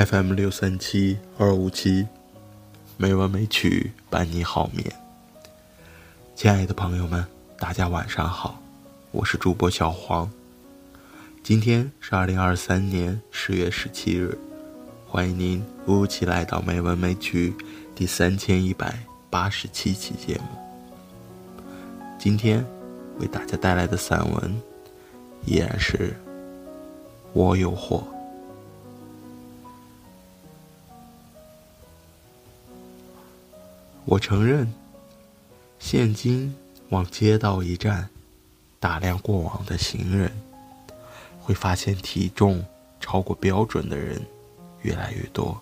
FM 六三七二五七，没完没曲伴你好眠。亲爱的朋友们，大家晚上好，我是主播小黄。今天是二零二三年十月十七日，欢迎您如期来到《美文美曲》第三千一百八十七期节目。今天为大家带来的散文依然是我有货。我承认，现今往街道一站，打量过往的行人，会发现体重超过标准的人越来越多。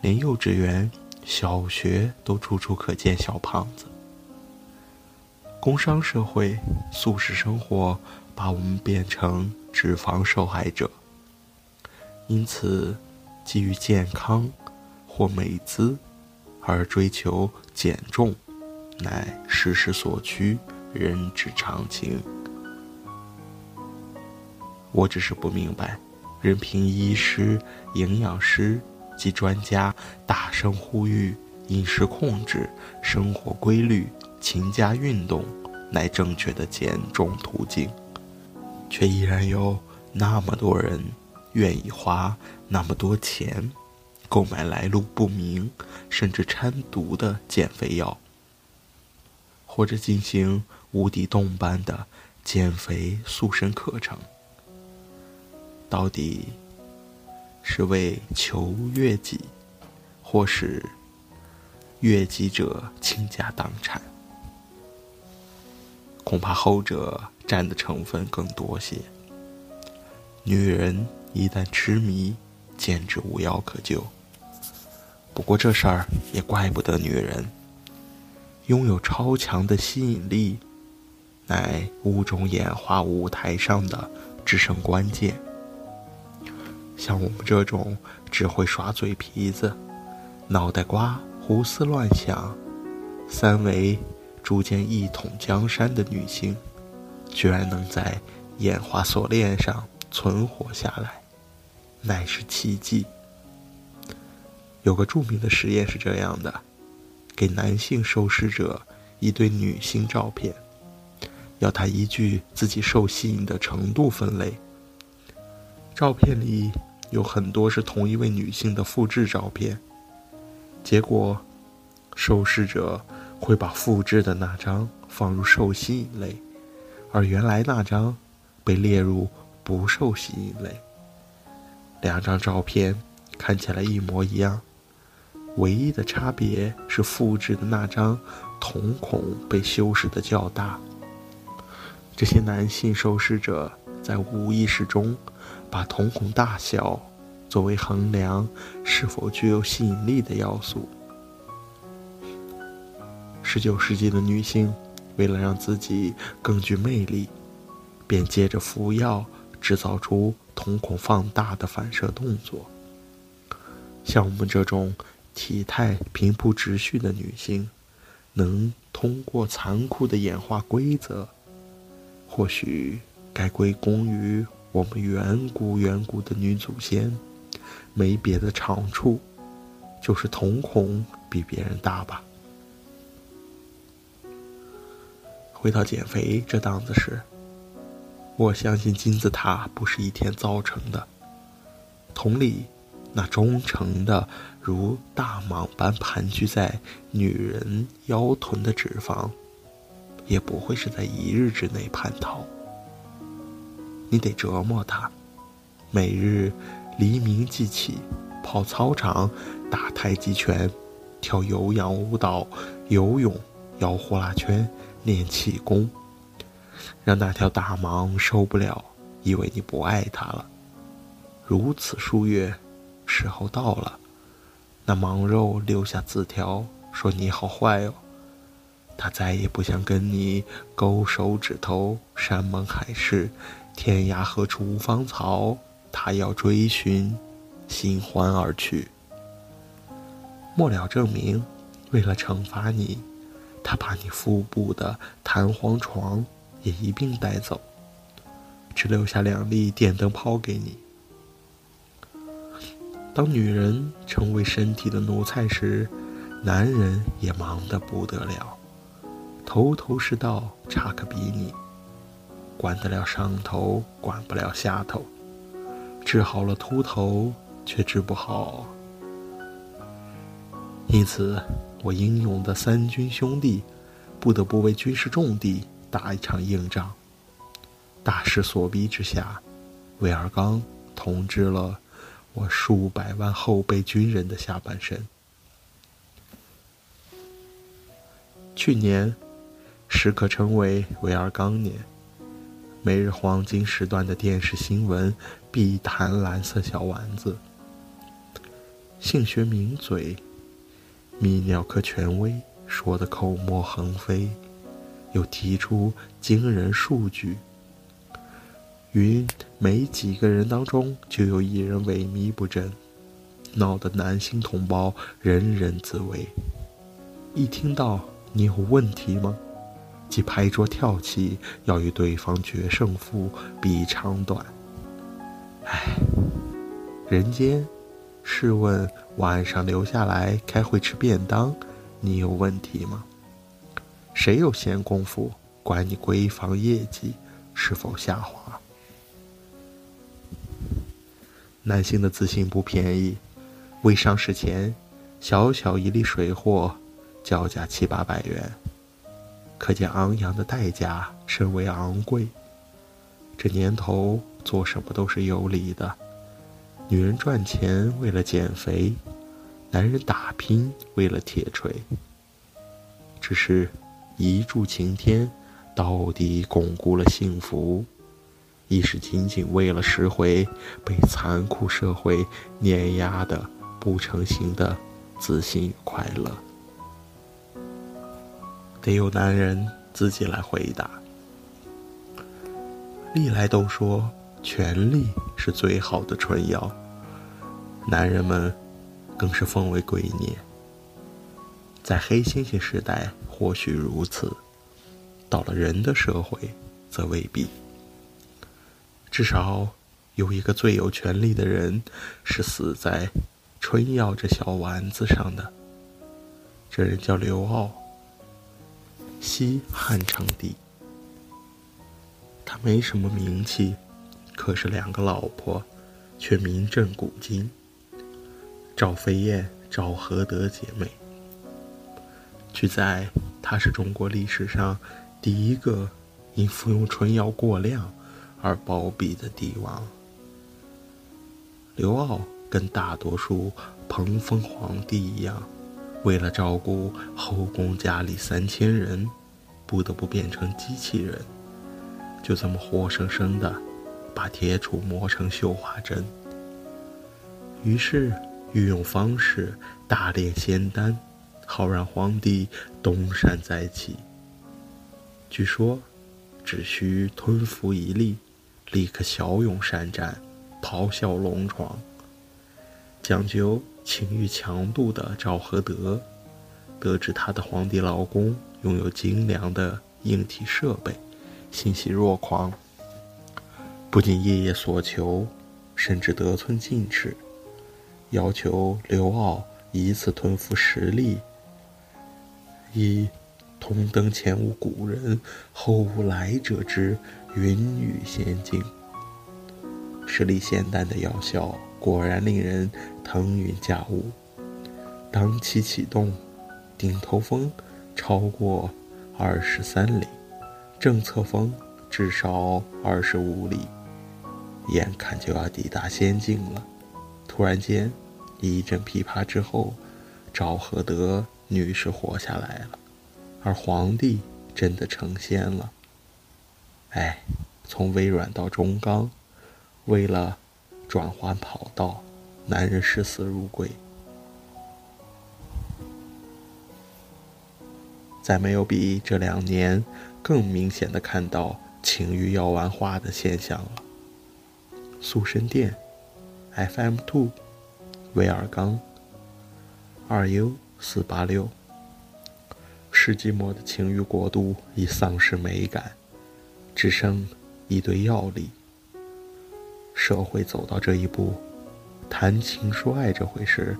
连幼稚园、小学都处处可见小胖子。工商社会、素食生活把我们变成脂肪受害者，因此，基于健康或美姿。而追求减重，乃世事所趋，人之常情。我只是不明白，任凭医师、营养师及专家大声呼吁饮食控制、生活规律、勤加运动乃正确的减重途径，却依然有那么多人愿意花那么多钱。购买来路不明，甚至掺毒的减肥药，或者进行无底洞般的减肥塑身课程，到底是为求悦己，或是悦己者倾家荡产？恐怕后者占的成分更多些。女人一旦痴迷，简直无药可救。不过这事儿也怪不得女人。拥有超强的吸引力，乃物种演化舞台上的制胜关键。像我们这种只会耍嘴皮子、脑袋瓜胡思乱想、三维逐渐一统江山的女性，居然能在演化锁链上存活下来，乃是奇迹。有个著名的实验是这样的：给男性受试者一堆女性照片，要他依据自己受吸引的程度分类。照片里有很多是同一位女性的复制照片。结果，受试者会把复制的那张放入受吸引类，而原来那张被列入不受吸引类。两张照片看起来一模一样。唯一的差别是，复制的那张瞳孔被修饰的较大。这些男性受试者在无意识中把瞳孔大小作为衡量是否具有吸引力的要素。十九世纪的女性为了让自己更具魅力，便借着服药制造出瞳孔放大的反射动作。像我们这种。体态平铺直叙的女性，能通过残酷的演化规则，或许该归功于我们远古远古的女祖先，没别的长处，就是瞳孔比别人大吧。回到减肥这档子事，我相信金字塔不是一天造成的，同理。那忠诚的如大蟒般盘踞在女人腰臀的脂肪，也不会是在一日之内叛逃。你得折磨它，每日黎明即起，跑操场，打太极拳，跳有氧舞蹈，游泳，摇呼啦圈，练气功，让那条大蟒受不了，以为你不爱它了。如此数月。时候到了，那蟒肉留下字条说：“你好坏哦。”他再也不想跟你勾手指头。山盟海誓，天涯何处无芳草。他要追寻，心欢而去。末了证明，为了惩罚你，他把你腹部的弹簧床也一并带走，只留下两粒电灯泡给你。当女人成为身体的奴才时，男人也忙得不得了，头头是道，差个比你，管得了上头，管不了下头，治好了秃头，却治不好。因此，我英勇的三军兄弟，不得不为军事重地打一场硬仗。大势所逼之下，威尔刚统治了。我数百万后备军人的下半生。去年，时可称为维尔刚年，每日黄金时段的电视新闻必谈蓝色小丸子，性学名嘴，泌尿科权威说的口沫横飞，又提出惊人数据。云没几个人当中就有一人萎靡不振，闹得男性同胞人人自危。一听到你有问题吗，即拍桌跳起，要与对方决胜负，比长短。唉，人间，试问晚上留下来开会吃便当，你有问题吗？谁有闲工夫管你闺房业绩是否下滑？男性的自信不便宜，未上市前，小小一粒水货，叫价七八百元，可见昂扬的代价甚为昂贵。这年头做什么都是有理的，女人赚钱为了减肥，男人打拼为了铁锤。只是一柱擎天，到底巩固了幸福。亦是仅仅为了拾回被残酷社会碾压的不成形的自信与快乐，得有男人自己来回答。历来都说权力是最好的春药，男人们更是奉为圭臬。在黑猩猩时代或许如此，到了人的社会则未必。至少有一个最有权力的人是死在春药这小丸子上的。这人叫刘骜，西汉成帝。他没什么名气，可是两个老婆却名震古今。赵飞燕、赵合德姐妹。据载，他是中国历史上第一个因服用春药过量。而暴毙的帝王刘骜，跟大多数彭封皇帝一样，为了照顾后宫佳丽三千人，不得不变成机器人，就这么活生生的把铁杵磨成绣花针。于是御用方士大炼仙丹，好让皇帝东山再起。据说，只需吞服一粒。立刻骁勇善战，咆哮龙床。讲究情欲强度的赵合德，得知她的皇帝老公拥有精良的硬体设备，欣喜若狂，不仅夜夜所求，甚至得寸进尺，要求刘骜一次吞服十粒，一同登前无古人，后无来者之。云雨仙境，十里仙丹的药效果然令人腾云驾雾。当期启动，顶头风超过二十三里，正侧风至少二十五里，眼看就要抵达仙境了。突然间，一阵噼啪之后，赵合德女士活下来了，而皇帝真的成仙了。哎，从微软到中钢，为了转换跑道，男人视死如归。再没有比这两年更明显的看到情欲药丸化的现象了。塑身店，FM Two，威尔刚，二 U 四八六。世纪末的情欲国度已丧失美感。只剩一堆药力。社会走到这一步，谈情说爱这回事，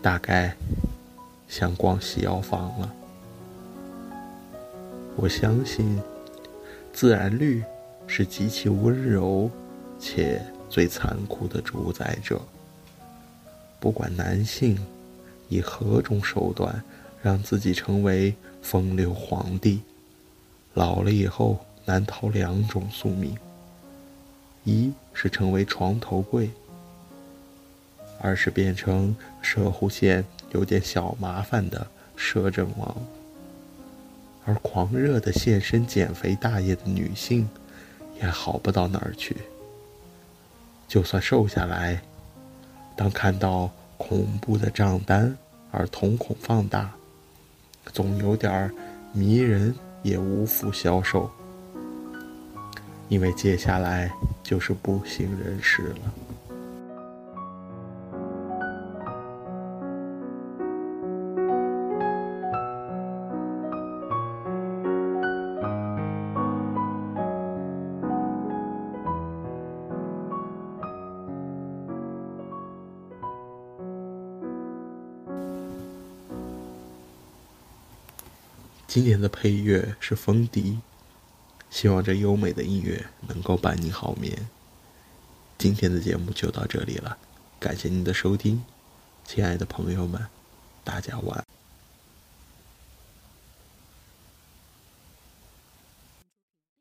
大概像逛西药房了。我相信，自然律是极其温柔且最残酷的主宰者。不管男性以何种手段让自己成为风流皇帝，老了以后难逃两种宿命：一是成为床头柜。二是变成射护线有点小麻烦的摄政王，而狂热的献身减肥大爷的女性，也好不到哪儿去。就算瘦下来，当看到恐怖的账单而瞳孔放大，总有点迷人，也无福消受，因为接下来就是不省人事了。今天的配乐是风笛，希望这优美的音乐能够伴你好眠。今天的节目就到这里了，感谢您的收听，亲爱的朋友们，大家晚安